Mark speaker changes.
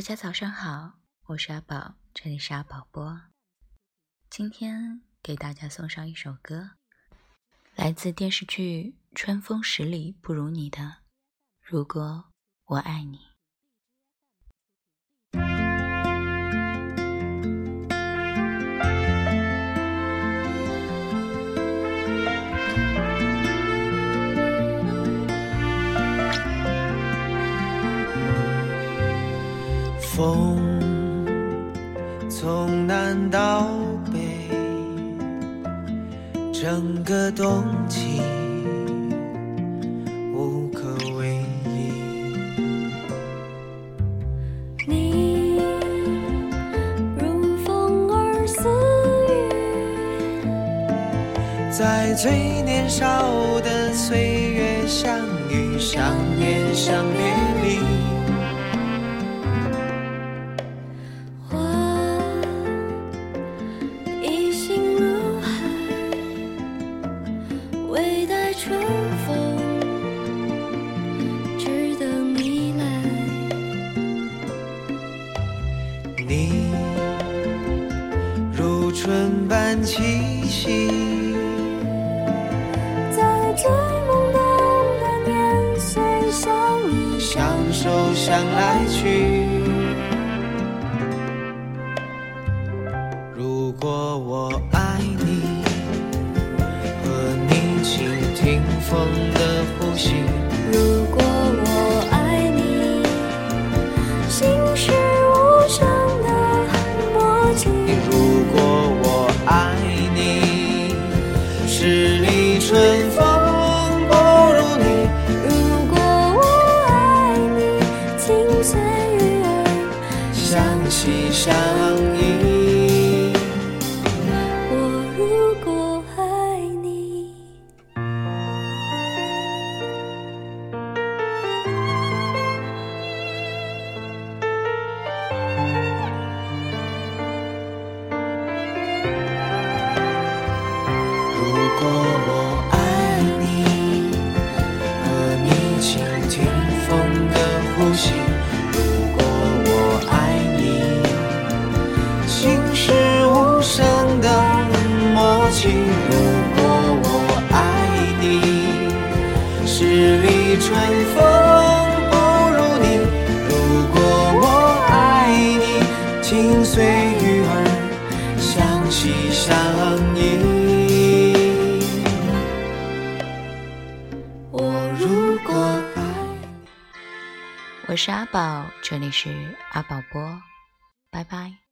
Speaker 1: 大家早上好，我是阿宝，这里是阿宝播。今天给大家送上一首歌，来自电视剧《春风十里不如你》的《如果我爱你》。
Speaker 2: 风从南到北，整个冬季无可为依。
Speaker 3: 你如风儿似雨，
Speaker 2: 在最年少的岁月相遇、想念、相
Speaker 3: 春风，只等你来。
Speaker 2: 你如春般气息，
Speaker 3: 在最懵懂的年岁相依
Speaker 2: 相守，相来去。如果我爱你。听风的呼吸。
Speaker 3: 如果我爱你，心是无声的默契。
Speaker 2: 如果我爱你，十里春风不如你。
Speaker 3: 如果我爱你，情随鱼儿
Speaker 2: 相惜相依。如果我爱你，和你倾听风的呼吸；如果我爱你，心是无声的默契；如果我爱你，十里春风不如你；如果我爱你，听随雨儿相惜相依。
Speaker 1: 我是阿宝，这里是阿宝播，拜拜。